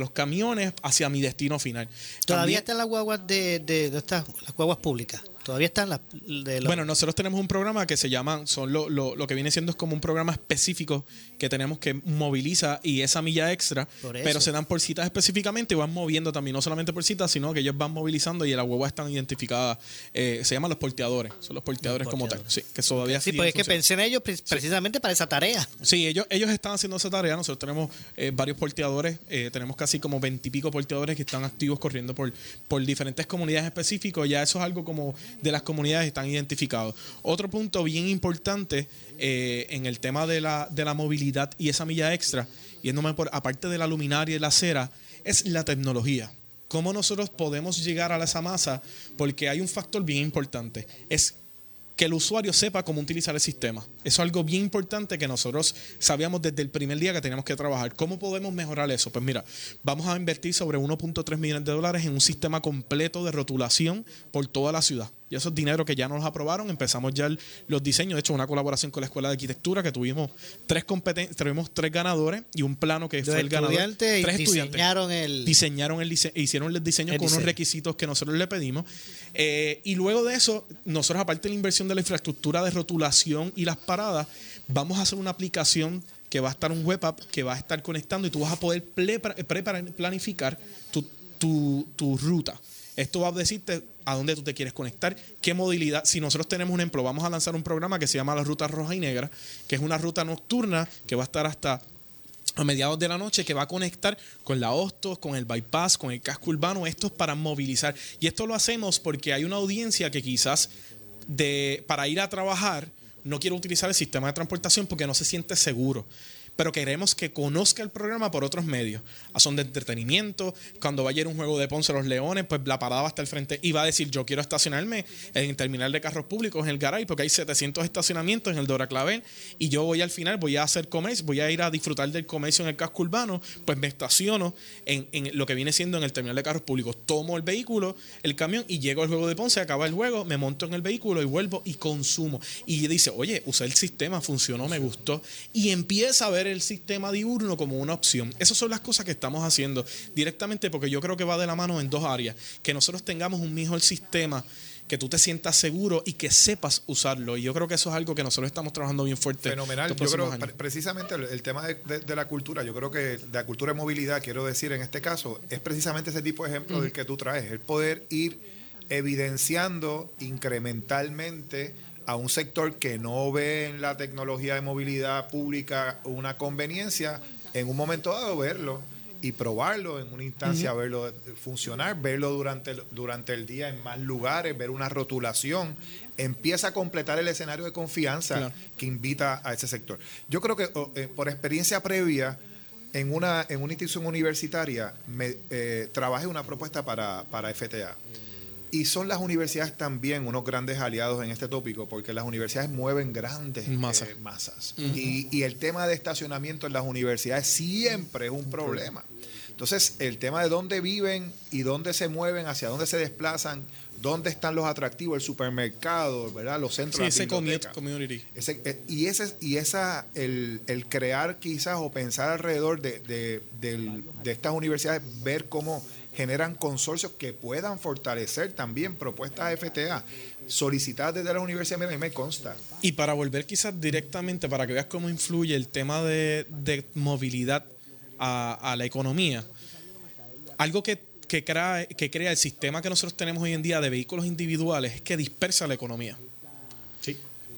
los camiones hacia mi destino final. ¿Todavía están las guaguas de, de, estas, las guaguas públicas? Todavía están las de Bueno, nosotros tenemos un programa que se llama, son lo, lo, lo, que viene siendo es como un programa específico que tenemos que moviliza y esa milla extra, pero se dan por citas específicamente y van moviendo también, no solamente por citas, sino que ellos van movilizando y las huevas están identificadas, eh, se llaman los porteadores, son los porteadores, como tal, sí, que todavía Sí, pues es que pensé en ellos precisamente para esa tarea. Sí, ellos, ellos están haciendo esa tarea, nosotros tenemos eh, varios porteadores, eh, tenemos casi como veintipico porteadores que están activos corriendo por, por diferentes comunidades específicas, ya eso es algo como de las comunidades están identificados. Otro punto bien importante eh, en el tema de la, de la movilidad y esa milla extra, yéndome por, aparte de la luminaria y la acera, es la tecnología. ¿Cómo nosotros podemos llegar a esa masa? Porque hay un factor bien importante, es que el usuario sepa cómo utilizar el sistema. Eso es algo bien importante que nosotros sabíamos desde el primer día que teníamos que trabajar. ¿Cómo podemos mejorar eso? Pues mira, vamos a invertir sobre 1.3 millones de dólares en un sistema completo de rotulación por toda la ciudad. Y esos dinero que ya nos aprobaron, empezamos ya los diseños. De hecho, una colaboración con la Escuela de Arquitectura que tuvimos tres competen tuvimos tres ganadores y un plano que fue el ganador. Tres estudiantes diseñaron el diseñaron el hicieron el diseño con unos requisitos que nosotros le pedimos. Eh, y luego de eso, nosotros aparte de la inversión de la infraestructura de rotulación y las paradas, vamos a hacer una aplicación que va a estar un web app que va a estar conectando y tú vas a poder preparar, planificar tu, tu, tu ruta. Esto va a decirte a dónde tú te quieres conectar, qué modalidad. Si nosotros tenemos un ejemplo, vamos a lanzar un programa que se llama la Ruta Roja y Negra, que es una ruta nocturna que va a estar hasta a mediados de la noche que va a conectar con la Hostos, con el bypass, con el casco urbano. Esto es para movilizar. Y esto lo hacemos porque hay una audiencia que quizás de, para ir a trabajar no quiere utilizar el sistema de transportación porque no se siente seguro pero queremos que conozca el programa por otros medios. A son de entretenimiento, cuando vaya a ir un juego de Ponce los Leones, pues la parada va a estar al frente y va a decir, yo quiero estacionarme en el terminal de carros públicos, en el Garay, porque hay 700 estacionamientos en el Dora Clavel, y yo voy al final, voy a hacer comercio, voy a ir a disfrutar del comercio en el casco urbano, pues me estaciono en, lo que viene siendo en el terminal de carros públicos. Tomo el vehículo, el camión, y llego al juego de Ponce, acaba el juego, me monto en el vehículo y vuelvo y consumo. Y dice, oye, usé el sistema, funcionó, me gustó, y empieza a ver el sistema diurno como una opción. Esas son las cosas que estamos haciendo directamente porque yo creo que va de la mano en dos áreas. Que nosotros tengamos un mejor sistema que tú te sientas seguro y que sepas usarlo. Y yo creo que eso es algo que nosotros estamos trabajando bien fuerte. Fenomenal. Yo creo, años. precisamente el, el tema de, de- de la cultura, yo creo que la cultura de movilidad, quiero decir en este caso, es precisamente ese tipo de ejemplo del que tú traes, el poder ir evidenciando incrementalmente a un sector que no ve en la tecnología de movilidad pública una conveniencia, en un momento dado verlo y probarlo en una instancia, verlo funcionar, verlo durante el, durante el día en más lugares, ver una rotulación, empieza a completar el escenario de confianza Claro. que invita a ese sector. Yo creo que eh, por experiencia previa, en una, en una institución universitaria, me, eh, trabajé una propuesta para, para FTA. Y son las universidades también unos grandes aliados en este tópico, porque las universidades mueven grandes eh, Masa. masas. y, y el tema de estacionamiento en las universidades siempre es un problema. Entonces, el tema de dónde viven y dónde se mueven, hacia dónde se desplazan, dónde están los atractivos, el supermercado, ¿verdad? los centros Sí, las ese community. Ese- eh, y ese y esa el, el crear quizás o pensar alrededor de, de, del- de estas universidades ver cómo generan consorcios que puedan fortalecer también propuestas FTA solicitadas desde la universidad. Mira, a mí me consta. Y para volver quizás directamente, para que veas cómo influye el tema de, de movilidad a, a la economía, algo que, que, crea, que crea el sistema que nosotros tenemos hoy en día de vehículos individuales es que dispersa la economía.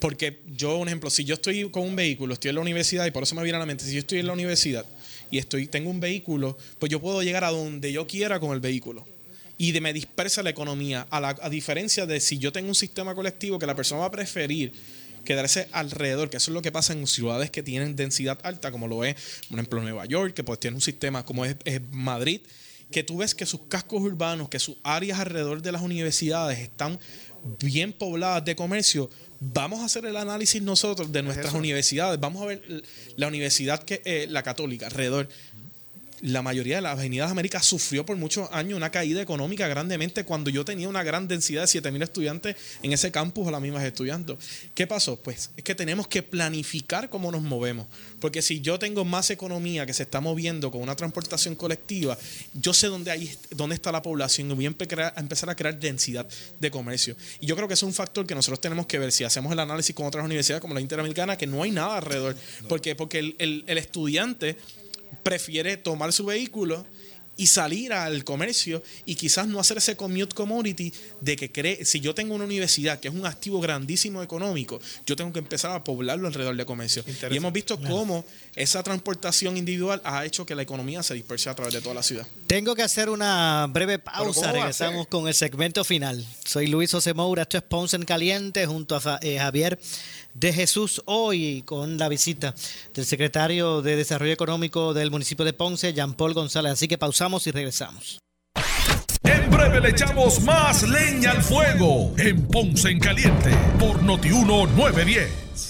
Porque yo, un ejemplo, si yo estoy con un vehículo, estoy en la universidad, y por eso me viene a la mente, si yo estoy en la universidad y estoy, tengo un vehículo, pues yo puedo llegar a donde yo quiera con el vehículo. Y de, me dispersa la economía, a, la, a diferencia de si yo tengo un sistema colectivo que la persona va a preferir quedarse alrededor, que eso es lo que pasa en ciudades que tienen densidad alta, como lo es, por ejemplo, Nueva York, que pues tiene un sistema como es, es Madrid, que tú ves que sus cascos urbanos, que sus áreas alrededor de las universidades están bien pobladas de comercio, vamos a hacer el análisis nosotros de nuestras universidades. Vamos a ver la universidad que eh, la católica alrededor. La mayoría de las avenidas de América sufrió por muchos años una caída económica grandemente cuando yo tenía una gran densidad de 7.000 estudiantes en ese campus a las mismas estudiantes. ¿Qué pasó? Pues es que tenemos que planificar cómo nos movemos. Porque si yo tengo más economía que se está moviendo con una transportación colectiva, yo sé dónde, hay, dónde está la población y voy a empe- a empezar a crear densidad de comercio. Y yo creo que es un factor que nosotros tenemos que ver si hacemos el análisis con otras universidades como la Interamericana, que no hay nada alrededor. ¿Por qué? Porque el, el- el estudiante prefiere tomar su vehículo y salir al comercio y quizás no hacer ese commute commodity de que cree, si yo tengo una universidad que es un activo grandísimo económico, yo tengo que empezar a poblarlo alrededor del comercio. Y hemos visto cómo esa transportación individual ha hecho que la economía se disperse a través de toda la ciudad. Tengo que hacer una breve ¿cómo pausa. Regresamos con el segmento final. Soy Luis José Moura. Esto es Ponce en Caliente junto a eh, Javier de Jesús. Hoy con la visita del secretario de Desarrollo Económico del municipio de Ponce, Jean Paul González. Así que pausamos y regresamos. En breve le echamos más leña al fuego en Ponce en Caliente por Notiuno 910.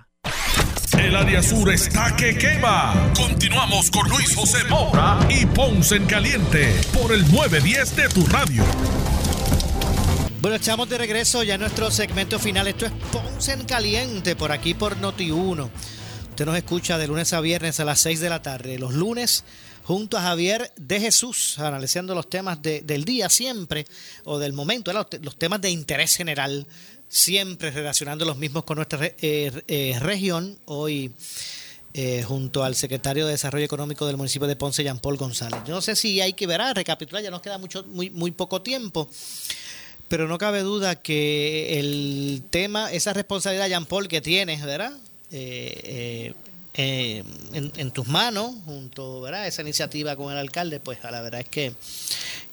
El área sur está que quema. Continuamos con Luis José Moura y Ponce en Caliente por el 910 de tu radio. Bueno, estamos de regreso ya en nuestro segmento final. Esto es Ponce en Caliente, por aquí por Noti1. Usted nos escucha de lunes a viernes a las 6 de la tarde. Los lunes, junto a Javier de Jesús, analizando los temas de- del día siempre, o del momento, los temas de interés general, siempre relacionando los mismos con nuestra eh, eh, región. Hoy, eh, junto al secretario de Desarrollo Económico del municipio de Ponce, Jean Paul González. Yo no sé si hay que ver, ah, recapitular, ya nos queda mucho, muy, muy poco tiempo. pero no cabe duda que el tema, esa responsabilidad, Jean Paul, que tienes, ¿verdad? En, tus manos, junto a esa iniciativa con el alcalde, pues a la verdad es que,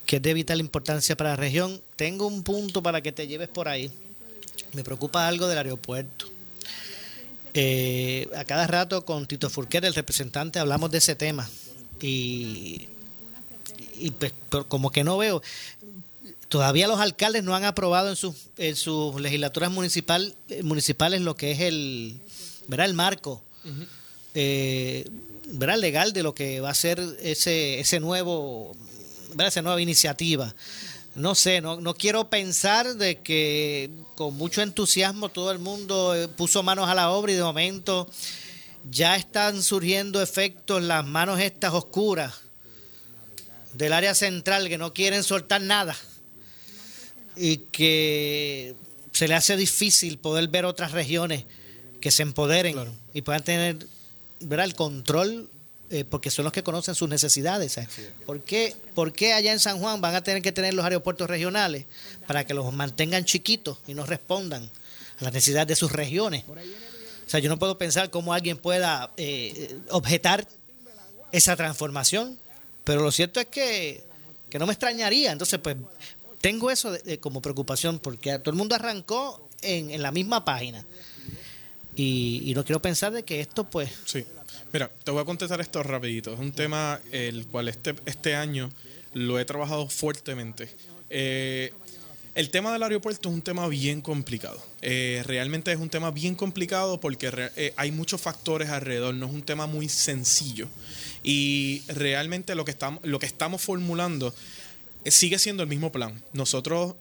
que es de vital importancia para la región. Tengo un punto para que te lleves por ahí. Me preocupa algo del aeropuerto. Eh, a cada rato con Tito Furquer, el representante, hablamos de ese tema. Y, y pues, como que no veo. Todavía los alcaldes no han aprobado en sus, en sus legislaturas municipal, municipales lo que es el, ¿verdad? el marco eh, ¿verdad? legal de lo que va a ser ese, ese nuevo, ¿verdad? esa nueva iniciativa. No sé, no, no quiero pensar de que con mucho entusiasmo todo el mundo eh, puso manos a la obra y de momento ya están surgiendo efectos las manos estas oscuras del área central que no quieren soltar nada y que se le hace difícil poder ver otras regiones que se empoderen y puedan tener ¿verdad? el control eh, porque son los que conocen sus necesidades. ¿Por, qué, ¿Por qué allá en San Juan van a tener que tener los aeropuertos regionales para que los mantengan chiquitos y no respondan a las necesidades de sus regiones? O sea, yo no puedo pensar cómo alguien pueda eh, objetar esa transformación, pero lo cierto es que, que no me extrañaría. Entonces, pues tengo eso como preocupación porque todo el mundo arrancó en, en la misma página. Y, y, no quiero pensar de que esto, pues... Sí. Mira, te voy a contestar esto rapidito. Es un tema el cual este, este año lo he trabajado fuertemente. Eh, el tema del aeropuerto es un tema bien complicado. Eh, realmente es un tema bien complicado porque eh, hay muchos factores alrededor, no es un tema muy sencillo. Y realmente lo que estamos, lo que estamos formulando sigue siendo el mismo plan. Nosotros,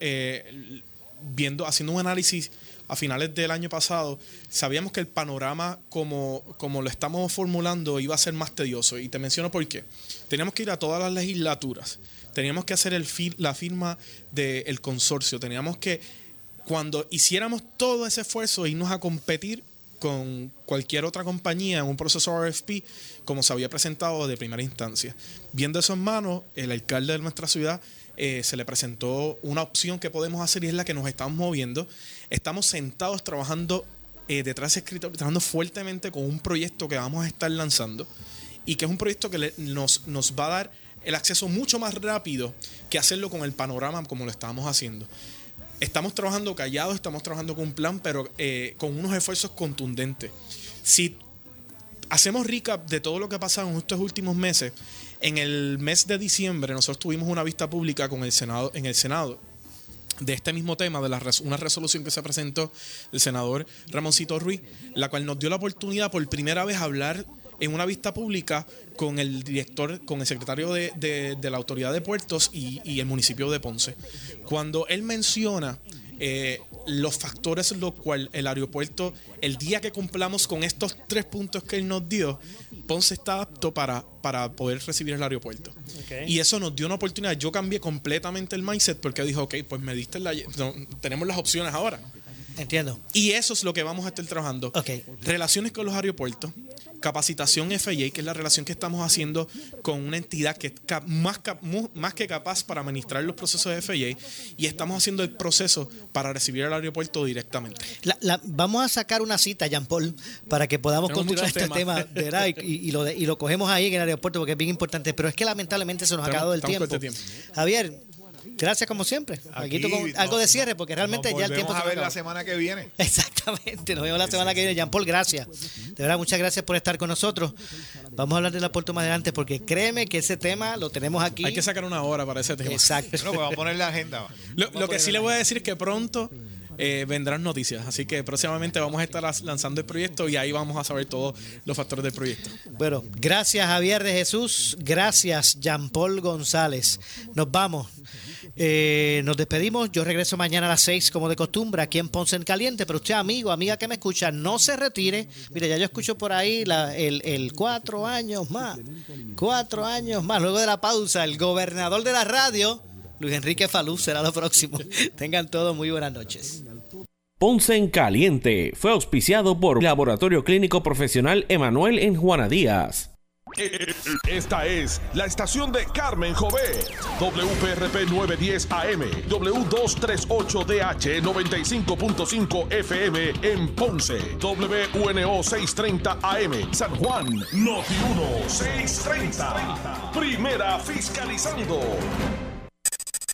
viendo, haciendo un análisis a finales del año pasado, sabíamos que el panorama como, como lo estamos formulando iba a ser más tedioso. Y te menciono por qué. Teníamos que ir a todas las legislaturas, teníamos que hacer la firma del consorcio, teníamos que, cuando hiciéramos todo ese esfuerzo, irnos a competir con cualquier otra compañía en un proceso RFP, como se había presentado de primera instancia. Viendo eso en mano, el alcalde de nuestra ciudad eh, se le presentó una opción que podemos hacer y es la que nos estamos moviendo. Estamos sentados trabajando eh, detrás de escritorio, trabajando fuertemente con un proyecto que vamos a estar lanzando y que es un proyecto que nos, nos va a dar el acceso mucho más rápido que hacerlo con el panorama como lo estamos haciendo. Estamos trabajando callados, estamos trabajando con un plan, pero eh, con unos esfuerzos contundentes. Si hacemos recap de todo lo que ha pasado en estos últimos meses, en el mes de diciembre nosotros tuvimos una vista pública con el Senado, en el Senado de este mismo tema, de la una resolución que se presentó del senador Ramoncito Ruiz, la cual nos dio la oportunidad por primera vez hablar en una vista pública con el director, con el secretario de, la Autoridad de Puertos y, el municipio de Ponce. Cuando él menciona eh, los factores en los cuales el aeropuerto, el día que cumplamos con estos tres puntos que él nos dio, Ponce está apto para, para poder recibir el aeropuerto. Y eso nos dio una oportunidad. Yo cambié completamente el mindset porque dijo, ok, pues me diste la... tenemos las opciones ahora. Entiendo. Y eso es lo que vamos a estar trabajando. Okay. Relaciones con los aeropuertos, capacitación FIA, que es la relación que estamos haciendo con una entidad que es más, más que capaz para administrar los procesos de FIA y estamos haciendo el proceso para recibir el aeropuerto directamente. vamos a sacar una cita, Jean Paul, para que podamos continuar este tema y, lo y lo cogemos ahí en el aeropuerto porque es bien importante, pero es que lamentablemente se nos ha acabado el tiempo. tiempo. Javier, Gracias como siempre. Aquí, algo de cierre porque realmente ya el tiempo se a ver la semana que viene. *laughs* Exactamente, nos vemos la semana que viene. Jean Paul, gracias. De verdad, muchas gracias por estar con nosotros. Vamos a hablar del aporte más adelante porque créeme que ese tema lo tenemos aquí. Hay que sacar una hora para ese tema. Exacto. No, pues vamos a poner la agenda. Lo, que sí le voy a decir es que pronto eh, vendrán noticias. Así que próximamente vamos a estar lanzando el proyecto y ahí vamos a saber todos los factores del proyecto. Bueno, gracias Javier de Jesús, gracias Jean Paul González. Nos vamos. Eh, nos despedimos. Yo regreso mañana a las 6 como de costumbre aquí en Ponce en Caliente. Pero usted, amigo, amiga que me escucha, no se retire. Mire, ya yo escucho por ahí el, el cuatro años más. Cuatro años más. Luego de la pausa, el gobernador de la radio, Luis Enrique Falú, será lo próximo. *laughs* Tengan todos muy buenas noches. Ponce en Caliente fue auspiciado por Laboratorio Clínico Profesional Emanuel en Juana Díaz. Esta es la estación de Carmen Jovet. WPRP 910 AM, W238DH 95.5 FM en Ponce, WNO 630 AM, San Juan, Noti 1 630. Primera fiscalizando.